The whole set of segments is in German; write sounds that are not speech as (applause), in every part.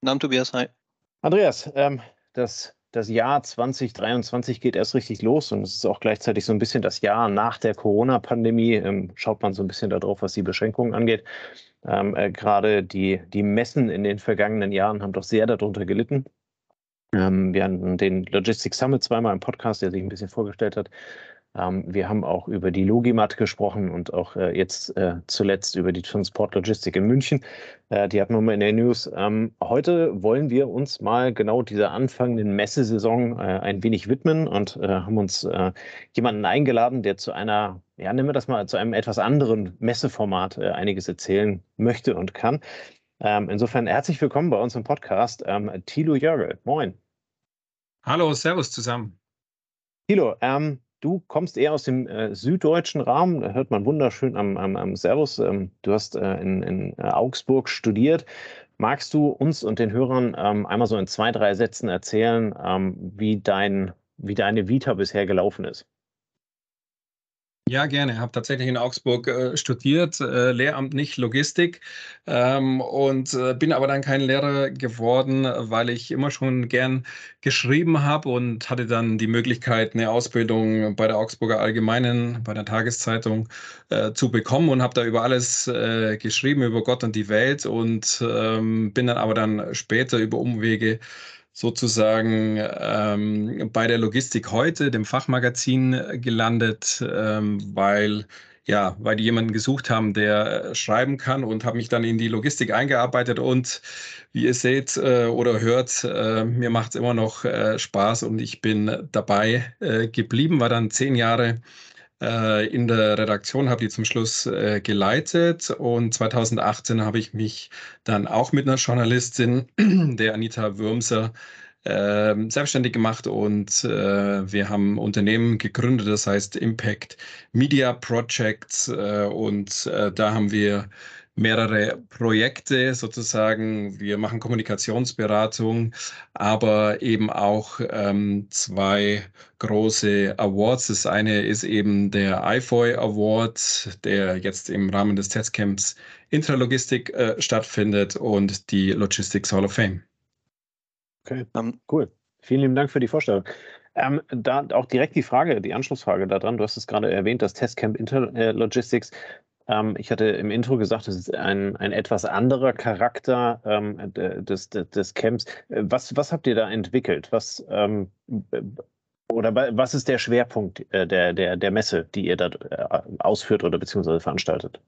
Namen Tobias, hi. Andreas, ähm, das, das Jahr 2023 geht erst richtig los und es ist auch gleichzeitig so ein bisschen das Jahr nach der Corona-Pandemie. Ähm, schaut man so ein bisschen darauf, was die Beschränkungen angeht. Ähm, äh, Gerade die, die Messen in den vergangenen Jahren haben doch sehr darunter gelitten. Ähm, wir hatten den Logistics Summit zweimal im Podcast, der sich ein bisschen vorgestellt hat. Ähm, wir haben auch über die Logimat gesprochen und auch äh, jetzt äh, zuletzt über die Transportlogistik in München. Äh, die hatten wir mal in der News. Ähm, heute wollen wir uns mal genau dieser anfangenden Messesaison ein wenig widmen und haben uns jemanden eingeladen, der zu einer, ja, nennen wir das mal, zu einem etwas anderen Messeformat einiges erzählen möchte und kann. Ähm, insofern herzlich willkommen bei uns im Podcast. Thilo Jörgel, moin. Hallo, Servus zusammen. Thilo, ähm, Du kommst eher aus dem äh, süddeutschen Rahmen, da hört man wunderschön am, am, am Servus. Ähm, du hast äh, in, in äh, Augsburg studiert. Magst du uns und den Hörern ähm, einmal so in zwei, drei Sätzen erzählen, ähm, wie, dein, wie deine Vita bisher gelaufen ist? Ja, gerne. Ich habe tatsächlich in Augsburg äh, studiert, äh, Lehramt nicht Logistik ähm, und äh, bin aber dann kein Lehrer geworden, weil ich immer schon gern geschrieben habe und hatte dann die Möglichkeit, eine Ausbildung bei der Augsburger Allgemeinen, bei der Tageszeitung äh, zu bekommen und habe da über alles äh, geschrieben, über Gott und die Welt und ähm, bin dann aber dann später über Umwege sozusagen ähm, bei der Logistik heute, dem Fachmagazin, gelandet, ähm, weil ja, weil die jemanden gesucht haben, der schreiben kann und habe mich dann in die Logistik eingearbeitet und wie ihr seht äh, oder hört, äh, mir macht es immer noch äh, Spaß und ich bin dabei äh, geblieben, war dann zehn Jahre äh, in der Redaktion, habe die zum Schluss äh, geleitet und 2018 habe ich mich dann auch mit einer Journalistin, (clears throat) der Anita Würmser, äh, selbstständig gemacht und äh, wir haben Unternehmen gegründet, das heißt Impact Media Projects äh, und äh, da haben wir mehrere Projekte sozusagen. Wir machen Kommunikationsberatung, aber eben auch ähm, zwei große Awards. Das eine ist eben der IFOI Award, der jetzt im Rahmen des Testcamps Intralogistik äh, stattfindet und die Logistics Hall of Fame. Okay, um, cool. Vielen lieben Dank für die Vorstellung. Ähm, da auch direkt die Frage, die Anschlussfrage daran. Du hast es gerade erwähnt, das Testcamp Interlogistics. Ähm, ich hatte im Intro gesagt, es ist ein, ein etwas anderer Charakter ähm, des, des, des, Camps. Äh, was, was habt ihr da entwickelt? Was, ähm, oder was ist der Schwerpunkt äh, der, der, der Messe, die ihr da äh, ausführt oder beziehungsweise veranstaltet?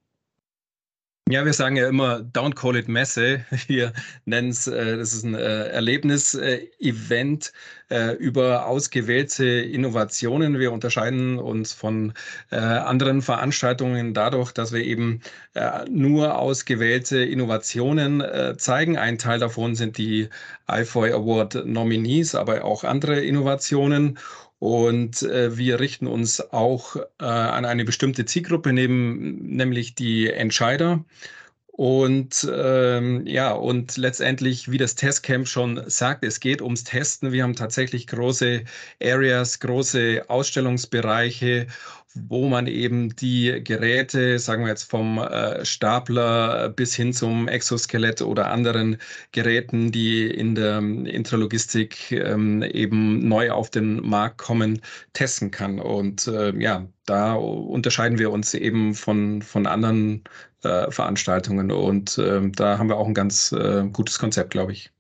Ja, wir sagen ja immer, don't call it Messe. (laughs) Wir nennen es, äh, das ist ein äh, Erlebnis-Event äh, über ausgewählte Innovationen. Wir unterscheiden uns von äh, anderen Veranstaltungen dadurch, dass wir eben äh, nur ausgewählte Innovationen äh, zeigen. Ein Teil davon sind die IFOI Award Nominees, aber auch andere Innovationen. Und äh, wir richten uns auch äh, an eine bestimmte Zielgruppe, neben, nämlich die Entscheider. Und ähm, ja, und letztendlich, wie das Testcamp schon sagt, es geht ums Testen. Wir haben tatsächlich große Areas, große Ausstellungsbereiche wo man eben die Geräte, sagen wir jetzt vom äh, Stapler bis hin zum Exoskelett oder anderen Geräten, die in der Intralogistik ähm, eben neu auf den Markt kommen, testen kann. Und äh, ja, da unterscheiden wir uns eben von, von anderen äh, Veranstaltungen und äh, da haben wir auch ein ganz äh, gutes Konzept, glaube ich.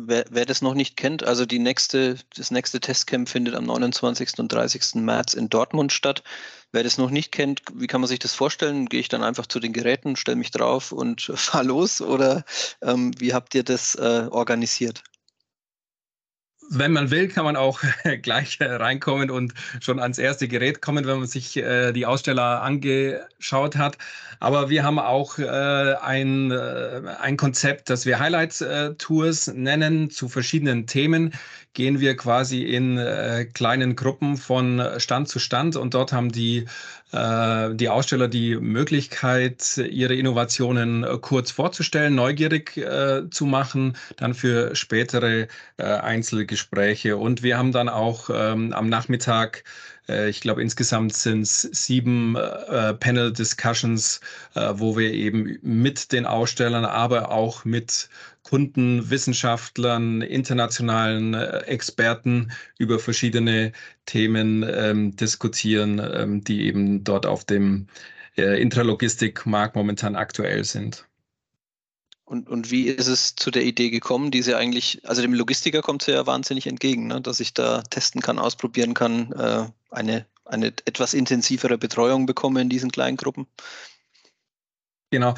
Wer, wer, das noch nicht kennt, also die nächste, das nächste Testcamp findet am 29. und 30. März in Dortmund statt. Wer das noch nicht kennt, wie kann man sich das vorstellen? Gehe ich dann einfach zu den Geräten, stelle mich drauf und (laughs) fahre los oder ähm, wie habt ihr das äh, organisiert? Wenn man will, kann man auch (laughs) gleich reinkommen und schon ans erste Gerät kommen, wenn man sich äh, die Aussteller angeschaut hat. Aber wir haben auch äh, ein, äh, ein Konzept, das wir Highlights-Tours nennen zu verschiedenen Themen. Gehen wir quasi in kleinen Gruppen von Stand zu Stand und dort haben die äh, die Aussteller die Möglichkeit, ihre Innovationen äh, kurz vorzustellen, neugierig äh, zu machen, dann für spätere äh, Einzelgespräche. Und wir haben dann auch ähm, am Nachmittag äh, ich glaube, insgesamt sind es sieben äh, Panel-Discussions, äh, wo wir eben mit den Ausstellern, aber auch mit Kunden, Wissenschaftlern, internationalen äh, Experten über verschiedene Themen ähm, diskutieren, ähm, die eben dort auf dem äh, Intralogistikmarkt momentan aktuell sind. Und, und wie ist es zu der Idee gekommen, die sie eigentlich, also dem Logistiker kommt es ja wahnsinnig entgegen, ne? dass ich da testen kann, ausprobieren kann, äh, eine, eine etwas intensivere Betreuung bekomme in diesen kleinen Gruppen? Genau.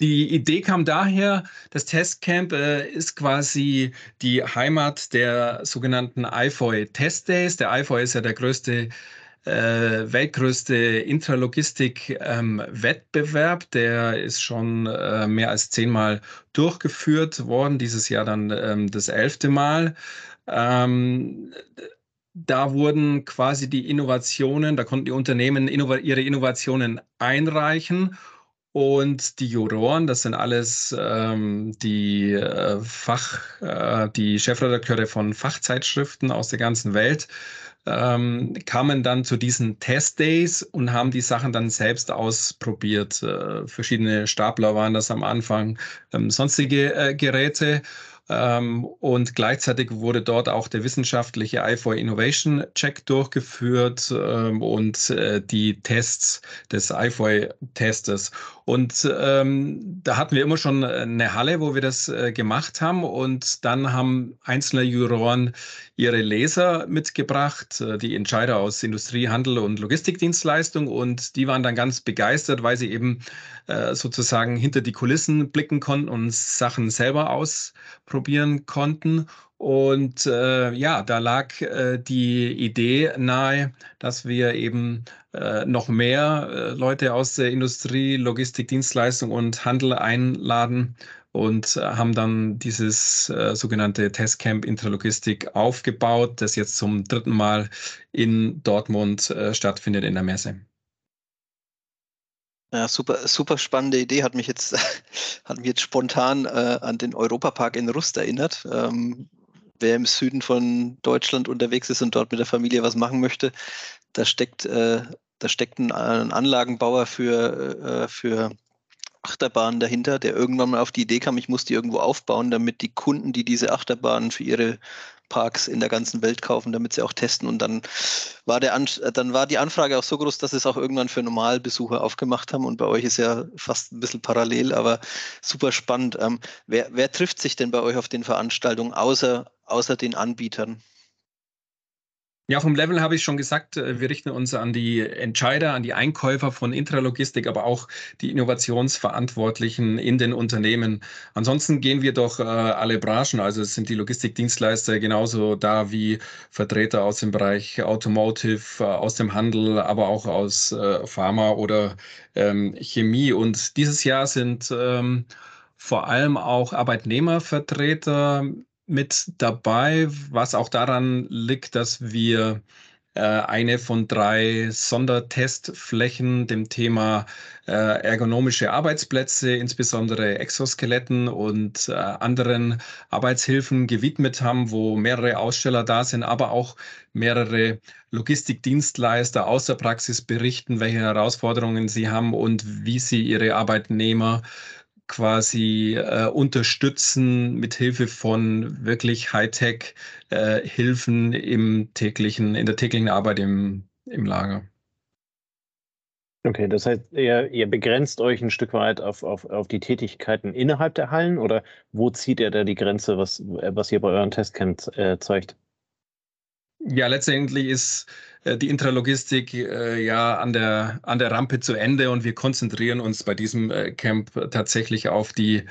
Die Idee kam daher, das Testcamp äh, ist quasi die Heimat der sogenannten IFOI Test Days. Der IFOI ist ja der größte äh, weltgrößte Intralogistik-Wettbewerb. Ähm, der ist schon äh, mehr als zehnmal durchgeführt worden, dieses Jahr dann ähm, das elfte Mal. Ähm, da wurden quasi die Innovationen, da konnten die Unternehmen innov ihre Innovationen einreichen und die Juroren, das sind alles ähm, die äh, Fach, äh, die Chefredakteure von Fachzeitschriften aus der ganzen Welt, ähm, kamen dann zu diesen Testdays und haben die Sachen dann selbst ausprobiert. Äh, verschiedene Stapler waren das am Anfang, ähm, sonstige äh, Geräte. Ähm, und gleichzeitig wurde dort auch der wissenschaftliche i4 Innovation Check durchgeführt ähm, und äh, die Tests des i4-Testes. Und ähm, da hatten wir immer schon eine Halle, wo wir das äh, gemacht haben. Und dann haben einzelne Juroren ihre Leser mitgebracht, äh, die Entscheider aus Industrie, Handel und Logistikdienstleistung. Und die waren dann ganz begeistert, weil sie eben äh, sozusagen hinter die Kulissen blicken konnten und Sachen selber ausprobieren konnten. Und äh, ja, da lag äh, die Idee nahe, dass wir eben äh, noch mehr äh, Leute aus der Industrie, Logistik, Dienstleistung und Handel einladen und äh, haben dann dieses äh, sogenannte Testcamp Interlogistik aufgebaut, das jetzt zum dritten Mal in Dortmund stattfindet in der Messe. Ja, super, super spannende Idee. Hat mich jetzt, (laughs) hat mich jetzt spontan äh, an den Europapark in Rust erinnert. Ähm, wer im Süden von Deutschland unterwegs ist und dort mit der Familie was machen möchte, da steckt, äh, da steckt ein, ein Anlagenbauer für, äh, für Achterbahnen dahinter, der irgendwann mal auf die Idee kam, ich muss die irgendwo aufbauen, damit die Kunden, die diese Achterbahnen für ihre Parks in der ganzen Welt kaufen, damit sie auch testen. Und dann war, der An dann war die Anfrage auch so groß, dass sie es auch irgendwann für Normalbesucher aufgemacht haben. Und bei euch ist ja fast ein bisschen parallel, aber super spannend. Ähm, wer, wer trifft sich denn bei euch auf den Veranstaltungen außer, außer den Anbietern? Ja, vom Level habe ich schon gesagt, äh, wir richten uns an die Entscheider, an die Einkäufer von Intralogistik, aber auch die Innovationsverantwortlichen in den Unternehmen. Ansonsten gehen wir doch äh, alle Branchen, also es sind die Logistikdienstleister genauso da wie Vertreter aus dem Bereich Automotive, äh, aus dem Handel, aber auch aus äh, Pharma oder ähm, Chemie. Und dieses Jahr sind ähm, vor allem auch Arbeitnehmervertreter mit dabei, was auch daran liegt, dass wir äh, eine von drei Sondertestflächen dem Thema äh, ergonomische Arbeitsplätze, insbesondere Exoskeletten und äh, anderen Arbeitshilfen gewidmet haben, wo mehrere Aussteller da sind, aber auch mehrere Logistikdienstleister aus der Praxis berichten, welche Herausforderungen sie haben und wie sie ihre Arbeitnehmer quasi äh, unterstützen mit Hilfe von wirklich Hightech-Hilfen äh, im täglichen, in der täglichen Arbeit im, im Lager. Okay, das heißt, ihr, ihr begrenzt euch ein Stück weit auf, auf, auf die Tätigkeiten innerhalb der Hallen oder wo zieht ihr da die Grenze, was, was ihr bei euren Testcamps äh, zeigt? Ja, letztendlich ist äh, die Intralogistik äh, ja an der, an der Rampe zu Ende und wir konzentrieren uns bei diesem äh, Camp tatsächlich auf die,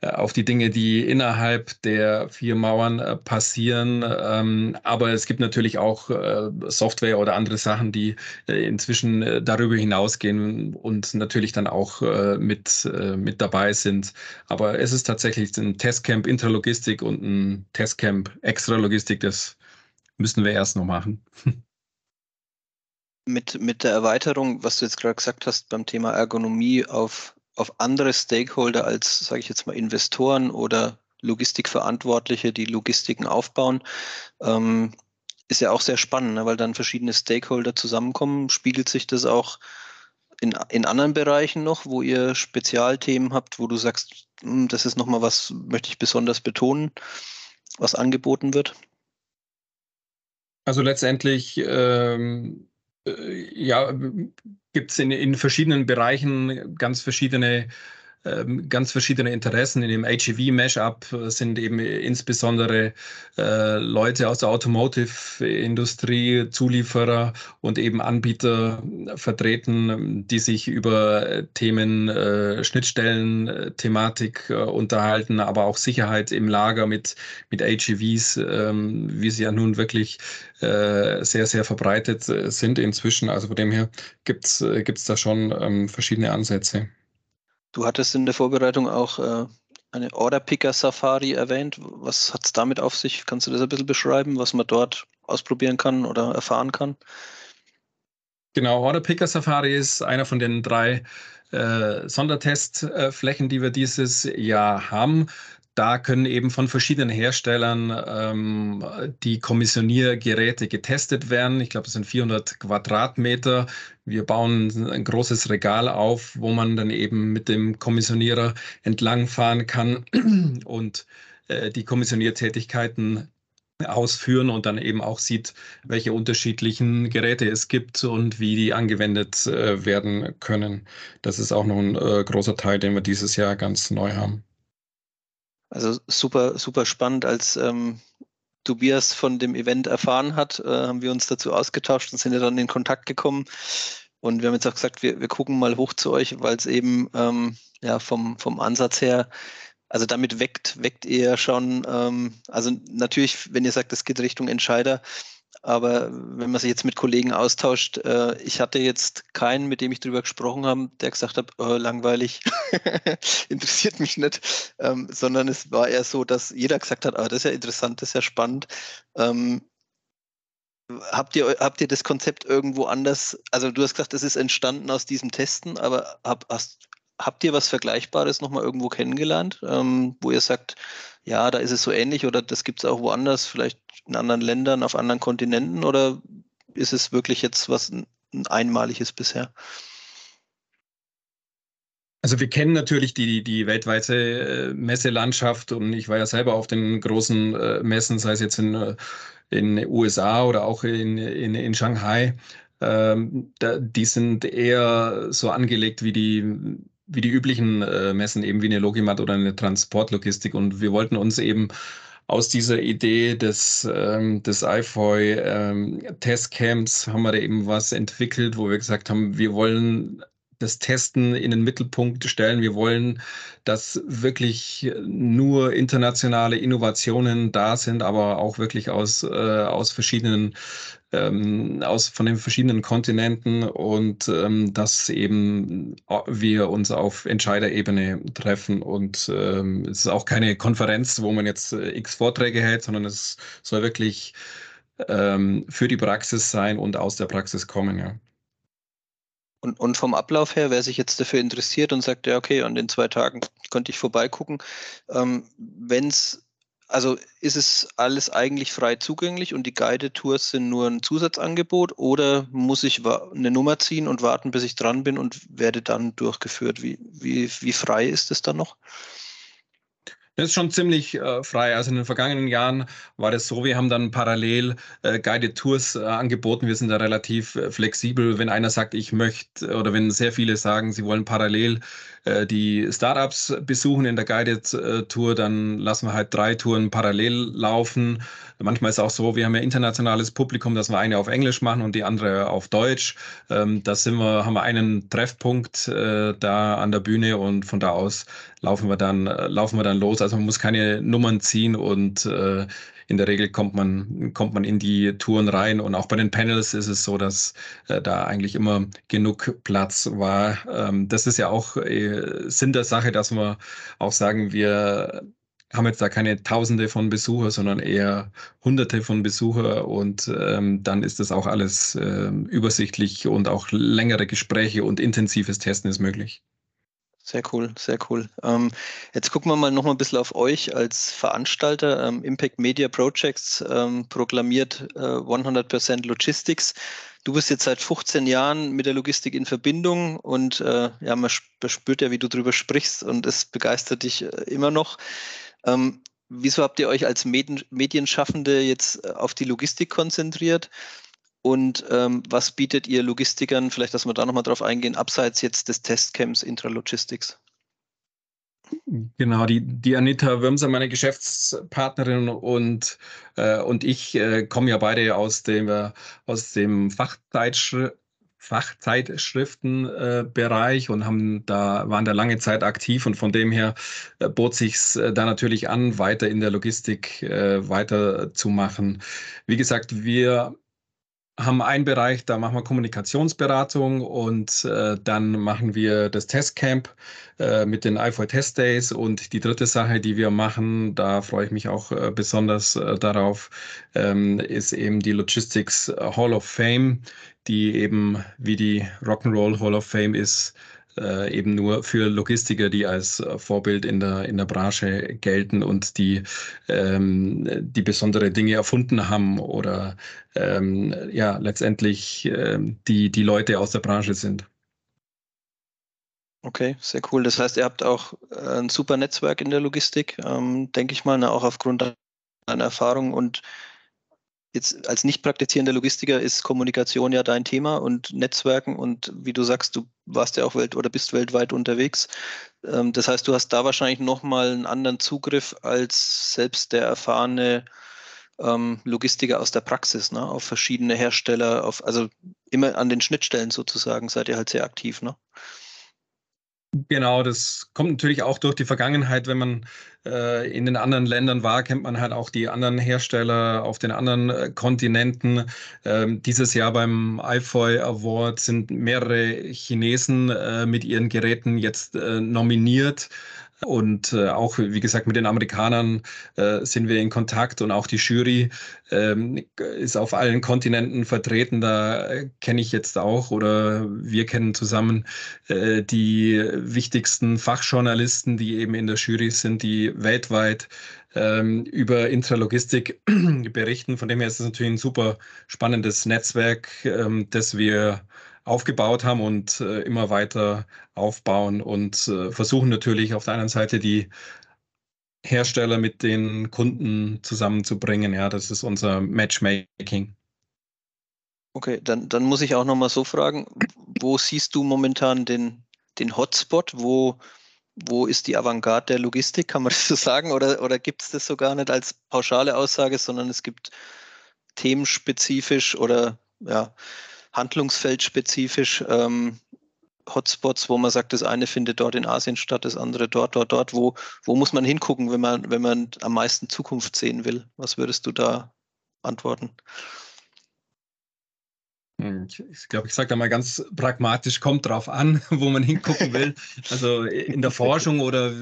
äh, auf die Dinge, die innerhalb der vier Mauern äh, passieren. Ähm, aber es gibt natürlich auch Software oder andere Sachen, die inzwischen darüber hinausgehen und natürlich dann auch mit, mit dabei sind. Aber es ist tatsächlich ein Testcamp Intralogistik und ein Testcamp Extralogistik, das müssen wir erst noch machen. (laughs) Mit, mit der Erweiterung, was du jetzt gerade gesagt hast beim Thema Ergonomie auf, auf andere Stakeholder als, sage ich jetzt mal, Investoren oder Logistikverantwortliche, die Logistiken aufbauen, ähm, ist ja auch sehr spannend, ne? weil dann verschiedene Stakeholder zusammenkommen. Spiegelt sich das auch in, in anderen Bereichen noch, wo ihr Spezialthemen habt, wo du sagst, hm, das ist nochmal was, möchte ich besonders betonen, was angeboten wird? Also letztendlich ähm, äh, ja, gibt es in, in verschiedenen Bereichen ganz verschiedene ganz verschiedene Interessen. In dem HEV-Mashup sind eben insbesondere äh, Leute aus der Automotive-Industrie, Zulieferer und eben Anbieter vertreten, die sich über Themen äh, Schnittstellen-Thematik äh, unterhalten, aber auch Sicherheit im Lager mit, mit HEVs, ähm, wie sie ja nun wirklich äh, sehr, sehr verbreitet äh, sind inzwischen. Also von dem her gibt es äh, da schon ähm, verschiedene Ansätze. Du hattest in der Vorbereitung auch äh, eine Order Picker Safari erwähnt. Was hat es damit auf sich? Kannst du das ein bisschen beschreiben, was man dort ausprobieren kann oder erfahren kann? Genau, Order Picker Safari ist einer von den drei äh, Sondertestflächen, die wir dieses Jahr haben. Da können eben von verschiedenen Herstellern ähm, die Kommissioniergeräte getestet werden. Ich glaube, es sind 400 Quadratmeter. Wir bauen ein großes Regal auf, wo man dann eben mit dem Kommissionierer entlangfahren kann (clears throat) und äh, die Kommissioniertätigkeiten ausführen und dann eben auch sieht, welche unterschiedlichen Geräte es gibt und wie die angewendet äh, werden können. Das ist auch noch ein äh, großer Teil, den wir dieses Jahr ganz neu haben. Also super, super spannend. Als ähm, Tobias von dem Event erfahren hat, äh, haben wir uns dazu ausgetauscht und sind ja dann in Kontakt gekommen. Und wir haben jetzt auch gesagt, wir, wir gucken mal hoch zu euch, weil es eben ähm, ja, vom, vom Ansatz her, also damit weckt, weckt ihr schon, ähm, also natürlich, wenn ihr sagt, es geht Richtung Entscheider, aber wenn man sich jetzt mit Kollegen austauscht, äh, ich hatte jetzt keinen, mit dem ich darüber gesprochen habe, der gesagt hat, oh, langweilig, (laughs) interessiert mich nicht, ähm, sondern es war eher so, dass jeder gesagt hat, ah, das ist ja interessant, das ist ja spannend. Ähm, habt, ihr, habt ihr das Konzept irgendwo anders, also du hast gesagt, das ist entstanden aus diesem Testen, aber hab, hast, habt ihr was Vergleichbares nochmal irgendwo kennengelernt, ähm, wo ihr sagt, ja, da ist es so ähnlich oder das gibt es auch woanders, vielleicht in anderen Ländern, auf anderen Kontinenten oder ist es wirklich jetzt was ein einmaliges bisher? Also wir kennen natürlich die, die weltweite äh, Messelandschaft und ich war ja selber auf den großen äh, Messen, sei es jetzt in, äh, in USA oder auch in, in, in Shanghai. Ähm, da, die sind eher so angelegt wie die wie die üblichen äh, Messen, eben wie eine Logimat oder eine Transportlogistik. Und wir wollten uns eben aus dieser Idee des, ähm, des IFOI ähm, Testcamps haben wir da eben was entwickelt, wo wir gesagt haben, wir wollen das Testen in den Mittelpunkt stellen. Wir wollen, dass wirklich nur internationale Innovationen da sind, aber auch wirklich aus, äh, aus verschiedenen ähm, aus von den verschiedenen Kontinenten und ähm, dass eben äh, wir uns auf Entscheiderebene treffen und ähm, es ist auch keine Konferenz, wo man jetzt äh, x Vorträge hält, sondern es soll wirklich ähm, für die Praxis sein und aus der Praxis kommen, ja. Und, und vom Ablauf her, wer sich jetzt dafür interessiert und sagt, ja, okay, an den zwei Tagen könnte ich vorbeigucken, ähm, wenn es also ist es alles eigentlich frei zugänglich und die Guided Tours sind nur ein Zusatzangebot oder muss ich eine Nummer ziehen und warten, bis ich dran bin und werde dann durchgeführt? Wie, wie, wie frei ist es dann noch? Das ist schon ziemlich äh, frei. Also in den vergangenen Jahren war das so, wir haben dann parallel äh, Guided Tours äh, angeboten. Wir sind da relativ äh, flexibel. Wenn einer sagt, ich möchte, oder wenn sehr viele sagen, sie wollen parallel äh, die Startups besuchen in der Guided äh, Tour, dann lassen wir halt drei Touren parallel laufen. Manchmal ist es auch so, wir haben ja internationales Publikum, dass wir eine auf Englisch machen und die andere auf Deutsch. Ähm, da sind wir, haben wir einen Treffpunkt da an der Bühne und von da aus laufen wir dann, laufen wir dann los. Also man muss keine Nummern ziehen und in der Regel kommt man, kommt man in die Touren rein. Und auch bei den Panels ist es so, dass äh, da eigentlich immer genug Platz war. Ähm, das ist ja auch äh, Sinn der Sache, dass wir auch sagen, wir haben jetzt da keine Tausende von Besucher, sondern eher Hunderte von Besucher und ähm, dann ist das auch alles äh, übersichtlich und auch längere Gespräche und intensives Testen ist möglich. Sehr cool, sehr cool. Ähm, jetzt gucken wir mal noch mal ein bisschen auf euch als Veranstalter. Ähm, Impact Media Projects ähm, proklamiert äh, 100% Logistics. Du bist jetzt seit 15 Jahren mit der Logistik in Verbindung und äh, ja, man spürt ja, wie du drüber sprichst und es begeistert dich äh, immer noch. Ähm, wieso habt ihr euch als Medien Medienschaffende jetzt äh, auf die Logistik konzentriert? Und ähm, was bietet ihr Logistikern, vielleicht, dass wir da nochmal drauf eingehen, abseits jetzt des Testcamps Intralogistics? Genau, die, die Anita Würmser, meine Geschäftspartnerin und, äh, und ich äh, kommen ja beide aus dem, äh, aus dem Fachzeitschrift. Fachzeitschriftenbereich äh, und haben da, waren da lange Zeit aktiv und von dem her äh, bot sich äh, da natürlich an, weiter in der Logistik äh, weiterzumachen. Wie gesagt, wir haben einen Bereich, da machen wir Kommunikationsberatung und äh, dann machen wir das Testcamp äh, mit den iFoy Test Days. Und die dritte Sache, die wir machen, da freue ich mich auch äh, besonders äh, darauf, ähm, ist eben die Logistics Hall of Fame, die eben wie die Rock'n'Roll Hall of Fame ist, äh, eben nur für Logistiker, die als äh, Vorbild in der, in der Branche gelten und die, ähm, die besondere Dinge erfunden haben oder ähm, ja, letztendlich ähm, die, die Leute aus der Branche sind. Okay, sehr cool. Das heißt, ihr habt auch äh, ein super Netzwerk in der Logistik, ähm, denke ich mal, ne, auch aufgrund deiner Erfahrung und jetzt als nicht praktizierender Logistiker ist Kommunikation ja dein Thema und Netzwerken und wie du sagst, du warst ja auch welt oder bist weltweit unterwegs. Ähm, das heißt, du hast da wahrscheinlich nochmal einen anderen Zugriff als selbst der erfahrene ähm, Logistiker aus der Praxis, ne? auf verschiedene Hersteller, auf, also immer an den Schnittstellen sozusagen seid ihr halt sehr aktiv, ne? Genau, das kommt natürlich auch durch die Vergangenheit. Wenn man äh, in den anderen Ländern war, kennt man halt auch die anderen Hersteller auf den anderen äh, Kontinenten. Ähm, dieses Jahr beim iFoy Award sind mehrere Chinesen äh, mit ihren Geräten jetzt äh, nominiert. Und äh, auch, wie gesagt, mit den Amerikanern äh, sind wir in Kontakt und auch die Jury ähm, ist auf allen Kontinenten vertreten. Da äh, kenne ich jetzt auch oder wir kennen zusammen äh, die wichtigsten Fachjournalisten, die eben in der Jury sind, die weltweit ähm, über Intralogistik (clears throat) berichten. Von dem her ist es natürlich ein super spannendes Netzwerk, ähm, das wir aufgebaut haben und äh, immer weiter aufbauen und äh, versuchen natürlich auf der anderen Seite die Hersteller mit den Kunden zusammenzubringen. Ja, das ist unser Matchmaking. Okay, dann, dann muss ich auch nochmal so fragen, wo siehst du momentan den, den Hotspot? Wo, wo ist die Avantgarde der Logistik? Kann man das so sagen? Oder, oder gibt es das so gar nicht als pauschale Aussage, sondern es gibt themenspezifisch oder ja, handlungsfeldspezifisch ähm, Hotspots, wo man sagt, das eine findet dort in Asien statt, das andere dort, dort, dort. Wo, wo muss man hingucken, wenn man, wenn man am meisten Zukunft sehen will? Was würdest du da antworten? Hm, ich glaube, ich sage da mal ganz pragmatisch, kommt drauf an, (laughs) wo man hingucken will. Also in der Forschung oder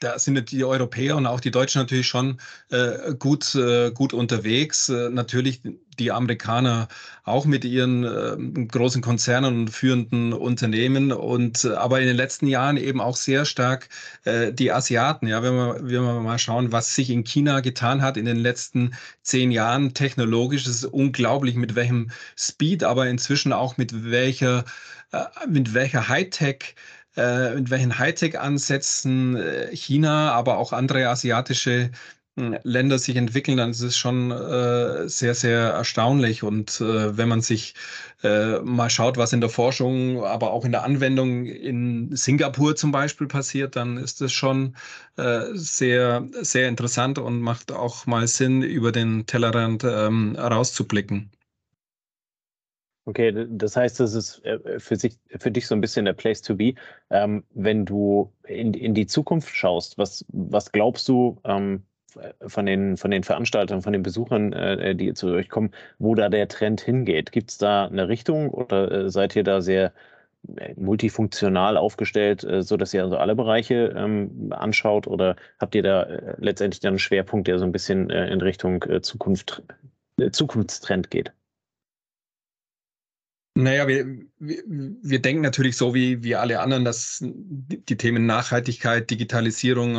da sind die Europäer und auch die Deutschen natürlich schon äh, gut, äh, gut unterwegs. Äh, natürlich die Amerikaner auch mit ihren äh, großen Konzernen und führenden Unternehmen und äh, aber in den letzten Jahren eben auch sehr stark äh, die Asiaten. Ja, wenn wir, wenn wir mal schauen, was sich in China getan hat in den letzten zehn Jahren technologisch, ist unglaublich, mit welchem Speed, aber inzwischen auch mit welcher, mit welcher Hightech äh, mit welchen Hightech-Ansätzen äh, China, aber auch andere asiatische Länder sich entwickeln, dann ist es schon äh, sehr, sehr erstaunlich. Und äh, wenn man sich äh, mal schaut, was in der Forschung, aber auch in der Anwendung in Singapur zum Beispiel passiert, dann ist es schon äh, sehr, sehr interessant und macht auch mal Sinn, über den Tellerrand ähm, rauszublicken. Okay, das heißt, das ist äh, für, sich, für dich so ein bisschen der Place to be. Ähm, wenn du in, in die Zukunft schaust, was, was glaubst du, ähm, von den, von den Veranstaltern, von den Besuchern, äh, die zu euch kommen, wo da der Trend hingeht? Gibt es da eine Richtung oder äh, seid ihr da sehr äh, multifunktional aufgestellt, äh, so dass ihr also alle Bereiche ähm, anschaut oder habt ihr da äh, letztendlich dann einen Schwerpunkt, der so ein bisschen äh, in Richtung äh, Zukunft, äh, Zukunftstrend geht? Naja, wir, wir, denken natürlich so wie, wie alle anderen, dass die Themen Nachhaltigkeit, Digitalisierung,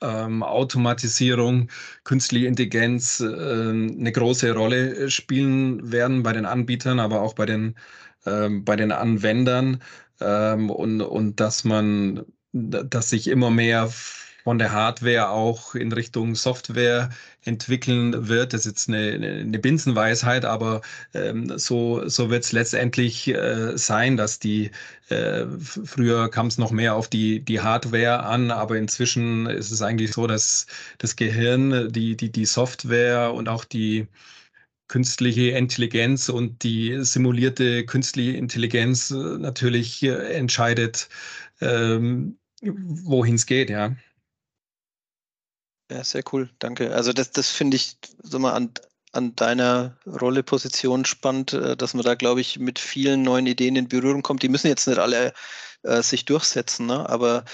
ähm, Automatisierung, künstliche Intelligenz äh, eine große Rolle spielen werden bei den Anbietern, aber auch bei den, ähm, bei den Anwendern. Ähm, und, und dass man, dass sich immer mehr von der Hardware auch in Richtung Software entwickeln wird. Das ist jetzt eine, eine Binsenweisheit, aber ähm, so, so wird es letztendlich äh, sein, dass die, äh, früher kam es noch mehr auf die, die Hardware an, aber inzwischen ist es eigentlich so, dass das Gehirn, die, die, die Software und auch die künstliche Intelligenz und die simulierte künstliche Intelligenz äh, natürlich äh, entscheidet, ähm, wohin es geht, ja. Ja, sehr cool, danke. Also das, das finde ich so mal an, an deiner Rolle, Position spannend, äh, dass man da, glaube ich, mit vielen neuen Ideen in Berührung kommt. Die müssen jetzt nicht alle äh, sich durchsetzen, ne? aber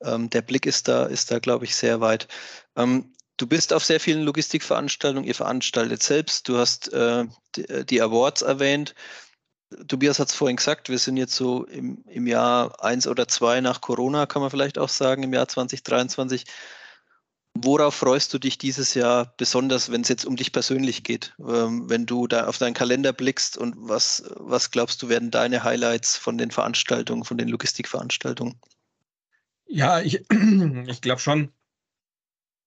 ähm, der Blick ist da, ist da, glaube ich, sehr weit. Ähm, du bist auf sehr vielen Logistikveranstaltungen, ihr veranstaltet selbst, du hast äh, die, äh, Awards erwähnt. Tobias hat es vorhin gesagt, wir sind jetzt so im, im Jahr eins oder zwei nach Corona, kann man vielleicht auch sagen, im Jahr 2023. Worauf freust du dich dieses Jahr besonders, wenn es jetzt um dich persönlich geht? Ähm, wenn du da auf deinen Kalender blickst und was, was glaubst du, werden deine Highlights von den Veranstaltungen, von den Logistikveranstaltungen? Ja, ich, (clears throat) ich glaube schon,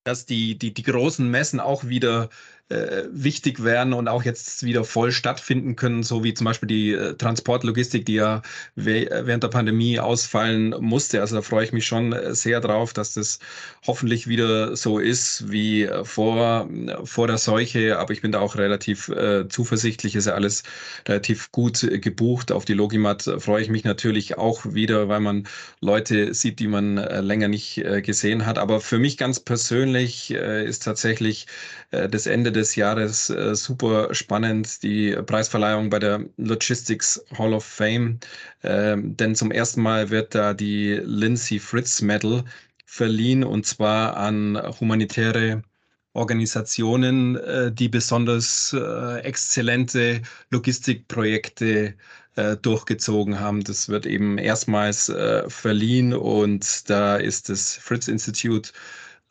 dass die, die, die großen Messen auch wieder äh, wichtig werden und auch jetzt wieder voll stattfinden können, so wie zum Beispiel die äh, Transportlogistik, die ja während der Pandemie ausfallen musste. Also da freue ich mich schon äh, sehr drauf, dass das hoffentlich wieder so ist wie äh, vor, vor der Seuche. Aber ich bin da auch relativ äh, zuversichtlich, ist ja alles relativ gut gebucht. Auf die Logimat freue ich mich natürlich auch wieder, weil man Leute sieht, die man äh, länger nicht gesehen hat. Aber für mich ganz persönlich ist tatsächlich das Ende des Jahres äh, super spannend, die Preisverleihung bei der Logistics Hall of Fame. Ähm, denn zum ersten Mal wird da die Lindsay Fritz Medal verliehen und zwar an humanitäre Organisationen, äh, die besonders äh, exzellente Logistikprojekte äh, durchgezogen haben. Das wird eben erstmals äh, verliehen und da ist das Fritz Institute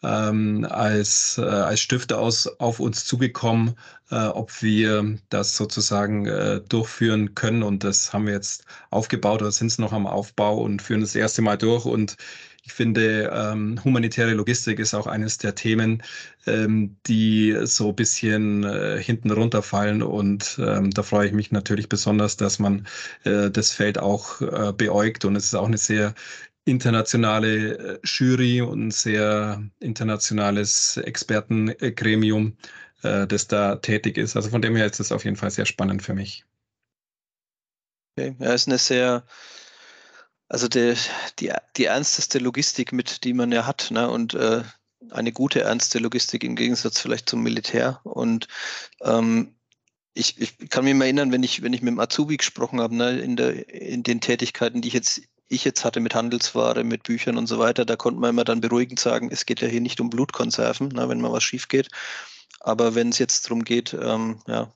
ähm, als, äh, als Stifter aus, auf uns zugekommen, äh, ob wir das sozusagen äh, durchführen können. Und das haben wir jetzt aufgebaut oder sind es noch am Aufbau und führen das erste Mal durch. Und ich finde, ähm, humanitäre Logistik ist auch eines der Themen, ähm, die so ein bisschen äh, hinten runterfallen. Und ähm, da freue ich mich natürlich besonders, dass man äh, das Feld auch äh, beäugt. Und es ist auch eine sehr internationale äh, Jury und ein sehr internationales Expertengremium, äh, das da tätig ist. Also von dem her ist es auf jeden Fall sehr spannend für mich. Okay. Ja, ist eine sehr, also die, die, die ernsteste Logistik mit, die man ja hat, ne? Und äh, eine gute ernste Logistik im Gegensatz vielleicht zum Militär. Und ähm, ich, ich kann mich mal erinnern, wenn ich, wenn ich mit dem Azubi gesprochen habe, ne, in, der, in den Tätigkeiten, die ich jetzt ich jetzt hatte mit Handelsware, mit Büchern und so weiter, da konnte man immer dann beruhigend sagen, es geht ja hier nicht um Blutkonserven, ne, wenn mal was schief geht. Aber wenn es jetzt darum geht, ähm, ja,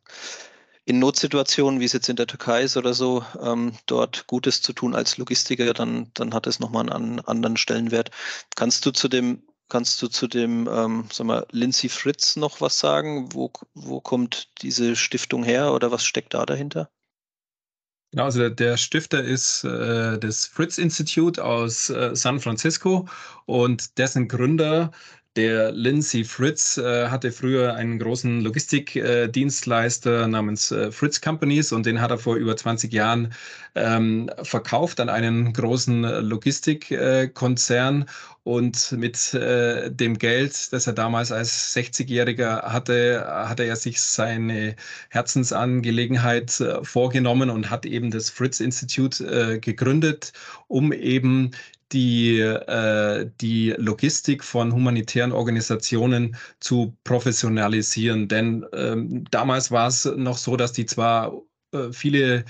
in Notsituationen, wie es jetzt in der Türkei ist oder so, ähm, dort Gutes zu tun als Logistiker, dann, dann hat es nochmal einen anderen Stellenwert. Kannst du zu dem, kannst du zu dem, ähm, sag mal, Lindsay Fritz noch was sagen? Wo, wo kommt diese Stiftung her oder was steckt da dahinter? Genau, also der Stifter ist äh, das Fritz Institute aus äh, San Francisco und dessen Gründer der Lindsay Fritz äh, hatte früher einen großen Logistikdienstleister äh, namens äh, Fritz Companies und den hat er vor über 20 Jahren ähm, verkauft an einen großen Logistikkonzern. und mit äh, dem Geld, das er damals als 60-Jähriger hatte, hatte er sich seine Herzensangelegenheit äh, vorgenommen und hat eben das Fritz Institute äh, gegründet, um eben die, äh, die Logistik von humanitären Organisationen zu professionalisieren. Denn ähm, damals war es noch so, dass die zwar äh, viele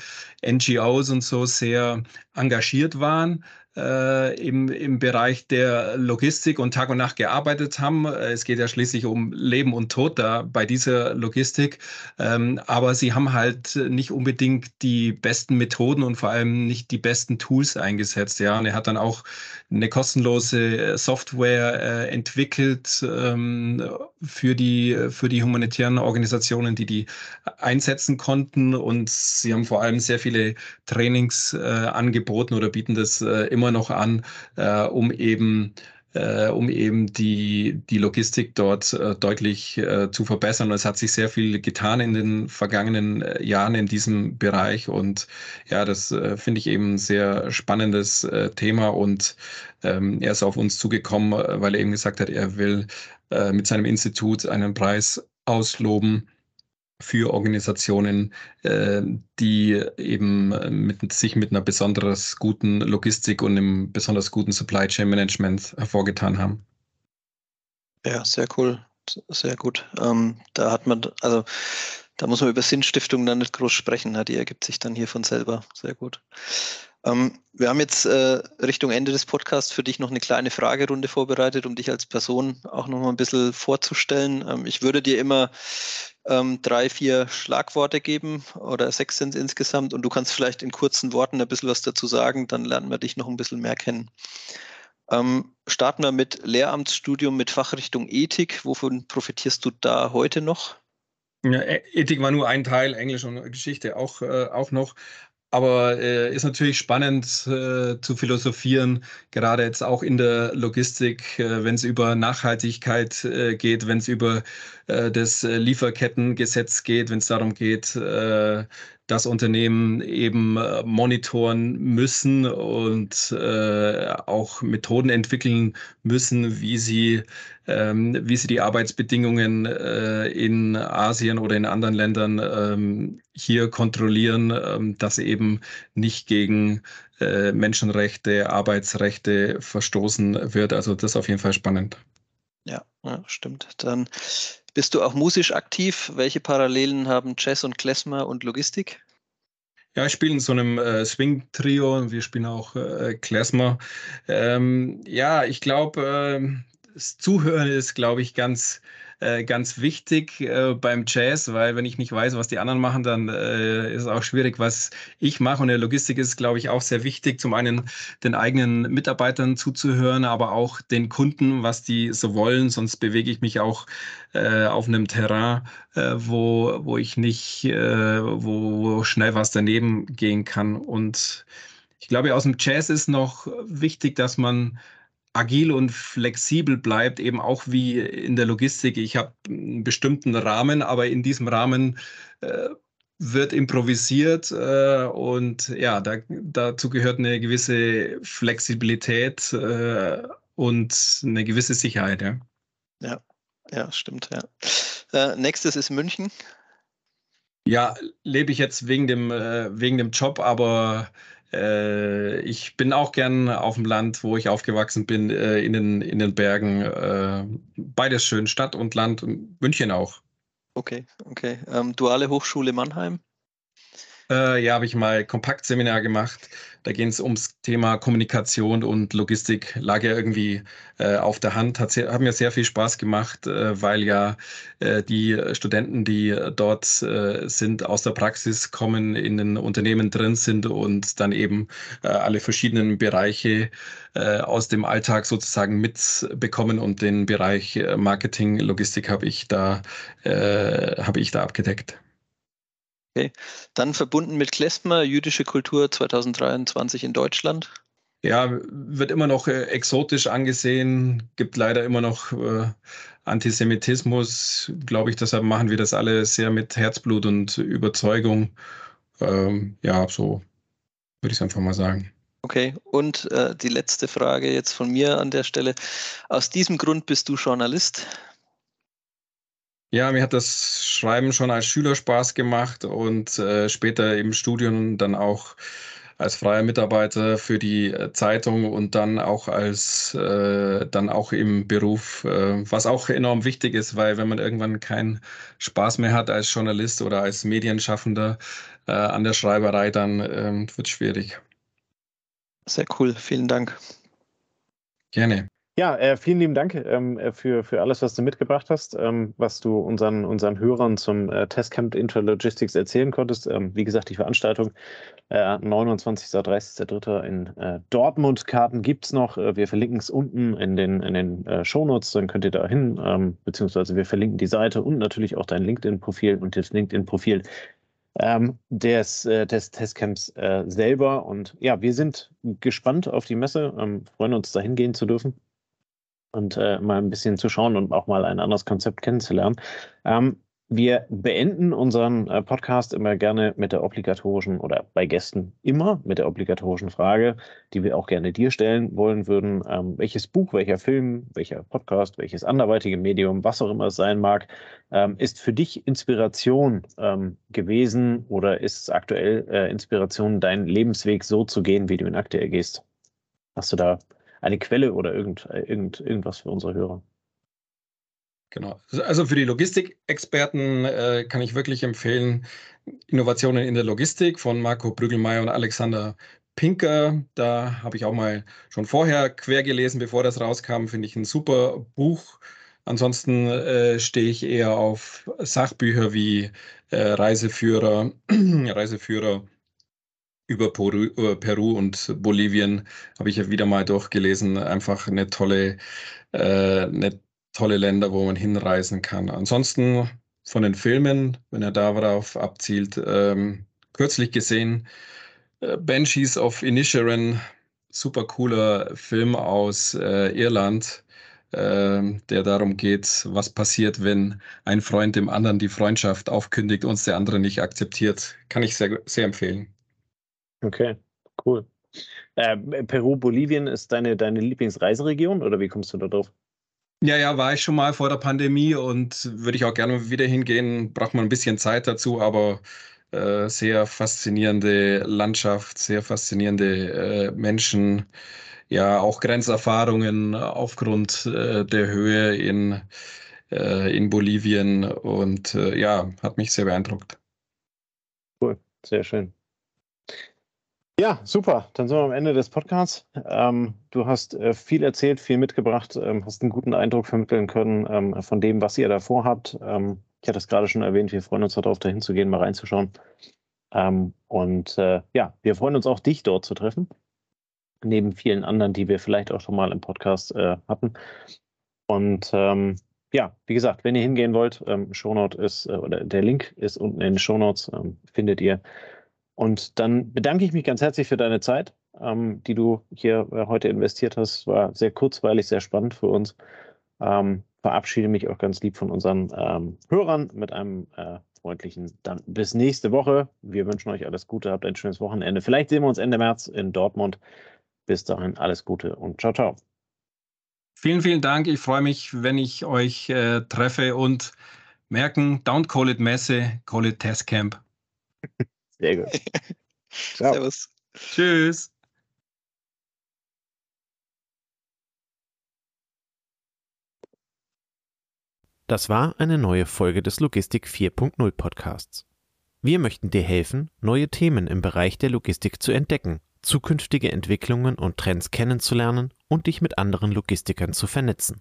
NGOs und so sehr engagiert waren, äh, im, im Bereich der Logistik und Tag und Nacht gearbeitet haben. Es geht ja schließlich um Leben und Tod da bei dieser Logistik. Ähm, aber sie haben halt nicht unbedingt die besten Methoden und vor allem nicht die besten Tools eingesetzt. Ja, und er hat dann auch eine kostenlose Software äh, entwickelt ähm, für die für die humanitären Organisationen, die die einsetzen konnten. Und sie haben vor allem sehr viele Trainings äh, angeboten oder bieten das äh, immer immer noch an, äh, um eben äh, um eben die, die Logistik dort äh, deutlich äh, zu verbessern. Und es hat sich sehr viel getan in den vergangenen äh, Jahren in diesem Bereich. Und ja, das äh, finde ich eben ein sehr spannendes äh, Thema. Und ähm, er ist auf uns zugekommen, weil er eben gesagt hat, er will mit seinem Institut einen Preis ausloben für Organisationen, äh, die eben mit, sich mit einer besonders guten Logistik und einem besonders guten Supply Chain Management hervorgetan haben. Ja, sehr cool. Sehr gut. Ähm, da hat man, also da muss man über Sinnstiftung dann nicht groß sprechen, die ergibt sich dann hier von selber. Sehr gut. Ähm, wir haben jetzt äh, Richtung Ende des Podcasts für dich noch eine kleine Fragerunde vorbereitet, um dich als Person auch noch mal ein bisschen vorzustellen. Ähm, ich würde dir immer ähm, drei, vier Schlagworte geben oder sechs sind es insgesamt und du kannst vielleicht in kurzen Worten ein bisschen was dazu sagen, dann lernen wir dich noch ein bisschen mehr kennen. Ähm, starten wir mit Lehramtsstudium mit Fachrichtung Ethik. Wovon profitierst du da heute noch? Ja, e-, Ethik war nur ein Teil, Englisch und Geschichte auch, äh, auch noch. Aber äh, ist natürlich spannend äh, zu philosophieren, gerade jetzt auch in der Logistik, äh, wenn es über Nachhaltigkeit äh, geht, wenn es über äh, das Lieferkettengesetz geht, wenn es darum geht, äh, dass Unternehmen eben äh, monitoren müssen und äh, auch Methoden entwickeln müssen, wie sie, ähm, wie sie die Arbeitsbedingungen äh, in Asien oder in anderen Ländern ähm, hier kontrollieren, ähm, dass eben nicht gegen äh, Menschenrechte, Arbeitsrechte verstoßen wird. Also das ist auf jeden Fall spannend. Ja, ja, stimmt. Dann bist du auch musisch aktiv? Welche Parallelen haben Jazz und Klezmer und Logistik? Ja, ich spiele in so einem äh, Swing-Trio und wir spielen auch äh, Klezmer. Ähm, ja, ich glaube, äh, das Zuhören ist, glaube ich, ganz äh, ganz wichtig äh, beim Jazz, weil wenn ich nicht weiß, was die anderen machen, dann äh, ist es auch schwierig, was ich mache. Und in der Logistik ist, glaube ich, auch sehr wichtig, zum einen den eigenen Mitarbeitern zuzuhören, aber auch den Kunden, was die so wollen. Sonst bewege ich mich auch äh, auf einem Terrain, äh, wo, wo ich nicht, wo, wo schnell was daneben gehen kann. Und ich glaube, aus dem Jazz ist noch wichtig, dass man agil und flexibel bleibt, eben auch wie in der Logistik. Ich habe einen bestimmten Rahmen, aber in diesem Rahmen äh, wird improvisiert äh, und ja, da, dazu gehört eine gewisse Flexibilität äh, und eine gewisse Sicherheit. Ja, ja, ja stimmt. Ja. Äh, nächstes ist München. Ja, lebe ich jetzt wegen dem, äh, wegen dem Job, aber äh, ich bin auch gern auf dem Land, wo ich aufgewachsen bin, äh, in, den, in den Bergen. Äh, beides schön, Stadt und Land, München auch. Okay, okay. Ähm, Duale Hochschule Mannheim? Äh, ja, habe ich mal Kompaktseminar gemacht. Da ging es ums Thema Kommunikation und Logistik. Lag ja irgendwie äh, auf der Hand. Hat, sehr, hat, mir sehr viel Spaß gemacht, äh, weil ja äh, die Studenten, die dort äh, sind, aus der Praxis kommen, in den Unternehmen drin sind und dann eben äh, alle verschiedenen Bereiche aus dem Alltag sozusagen mitbekommen. Und den Bereich Marketing, Logistik habe ich da, habe ich da abgedeckt. Okay. Dann verbunden mit Klezmer, jüdische Kultur 2023 in Deutschland. Ja, wird immer noch äh, exotisch angesehen, gibt leider immer noch äh, Antisemitismus, glaube ich. Deshalb machen wir das alle sehr mit Herzblut und Überzeugung. Ähm, ja, so würde ich es einfach mal sagen. Okay, und äh, die letzte Frage jetzt von mir an der Stelle. Aus diesem Grund bist du Journalist? Ja, mir hat das Schreiben schon als Schüler Spaß gemacht und äh, später im Studium dann auch als freier Mitarbeiter für die äh, Zeitung und dann auch als äh, dann auch im Beruf, äh, was auch enorm wichtig ist, weil wenn man irgendwann keinen Spaß mehr hat als Journalist oder als Medienschaffender äh, an der Schreiberei, dann ähm, wird es schwierig. Sehr cool, vielen Dank. Gerne. Ja, äh, vielen lieben Dank ähm, äh, für, für alles, was du mitgebracht hast, ähm, was du unseren, unseren Hörern zum äh, Testcamp Interlogistics erzählen konntest. Ähm, wie gesagt, die Veranstaltung äh, 29. 30.3. in äh, Dortmund. Karten gibt es noch. Äh, wir verlinken es unten in den, in den äh, Shownotes, dann könnt ihr da hin, ähm, beziehungsweise wir verlinken die Seite und natürlich auch dein LinkedIn-Profil und das LinkedIn-Profil ähm, des, äh, des Testcamps äh, selber. Und ja, wir sind gespannt auf die Messe, ähm, freuen uns, da hingehen zu dürfen und äh, mal ein bisschen zu schauen und auch mal ein anderes Konzept kennenzulernen. Ähm, wir beenden unseren äh, Podcast immer gerne mit der obligatorischen oder bei Gästen immer mit der obligatorischen Frage, die wir auch gerne dir stellen wollen würden. Ähm, welches Buch, welcher Film, welcher Podcast, welches anderweitige Medium, was auch immer es sein mag, ähm, ist für dich Inspiration ähm, gewesen oder ist es aktuell äh, Inspiration, deinen Lebensweg so zu gehen, wie du ihn aktuell gehst? Hast du da eine Quelle oder irgend, irgend, irgendwas für unsere Hörer. Genau. Also für die Logistikexperten äh, kann ich wirklich empfehlen, Innovationen in der Logistik von Marco Brügelmeier und Alexander Pinker. Da habe ich auch mal schon vorher quer gelesen, bevor das rauskam. Finde ich ein super Buch. Ansonsten äh, stehe ich eher auf Sachbücher wie äh, Reiseführer, (clears throat) Reiseführer über Peru, über Peru, und Bolivien habe ich ja wieder mal durchgelesen. Einfach eine tolle, äh, eine tolle Länder, wo man hinreisen kann. Ansonsten von den Filmen, wenn er darauf abzielt, ähm, kürzlich gesehen, äh, Banshees of Inisherin, super cooler Film aus äh, Irland, äh, der darum geht, was passiert, wenn ein Freund dem anderen die Freundschaft aufkündigt und der andere nicht akzeptiert. Kann ich sehr, sehr empfehlen. Okay, cool. Äh, Peru, Bolivien ist deine, deine Lieblingsreiseregion oder wie kommst du da drauf? Ja, ja, war ich schon mal vor der Pandemie und würde ich auch gerne wieder hingehen. Braucht man ein bisschen Zeit dazu, aber äh, sehr faszinierende Landschaft, sehr faszinierende äh, Menschen, ja, auch Grenzerfahrungen aufgrund äh, der Höhe in, äh, in Bolivien und äh, ja, hat mich sehr beeindruckt. Cool, sehr schön. Ja, super. Dann sind wir am Ende des Podcasts. Ähm, du hast äh, viel erzählt, viel mitgebracht, ähm, hast einen guten Eindruck vermitteln können ähm, von dem, was ihr davor habt. Ähm, ich hatte es gerade schon erwähnt, wir freuen uns darauf, dahin zu gehen, mal reinzuschauen. Ähm, und äh, ja, wir freuen uns auch, dich dort zu treffen. Neben vielen anderen, die wir vielleicht auch schon mal im Podcast äh, hatten. Und ähm, ja, wie gesagt, wenn ihr hingehen wollt, ähm, Shownote ist, äh, oder der Link ist unten in den Shownotes, findet ihr. Und dann bedanke ich mich ganz herzlich für deine Zeit, ähm, die du hier äh, heute investiert hast. War sehr kurzweilig, sehr spannend für uns. Ähm, verabschiede mich auch ganz lieb von unseren ähm, Hörern mit einem äh, freundlichen dann bis nächste Woche. Wir wünschen euch alles Gute, habt ein schönes Wochenende. Vielleicht sehen wir uns Ende März in Dortmund. Bis dahin alles Gute und ciao, ciao. Vielen, vielen Dank. Ich freue mich, wenn ich euch äh, treffe und merken, don't call it Messe, call it Test Camp. (laughs) Sehr gut. (laughs) Servus. Tschüss. Das war eine neue Folge des Logistik 4.0 Podcasts. Wir möchten dir helfen, neue Themen im Bereich der Logistik zu entdecken, zukünftige Entwicklungen und Trends kennenzulernen und dich mit anderen Logistikern zu vernetzen.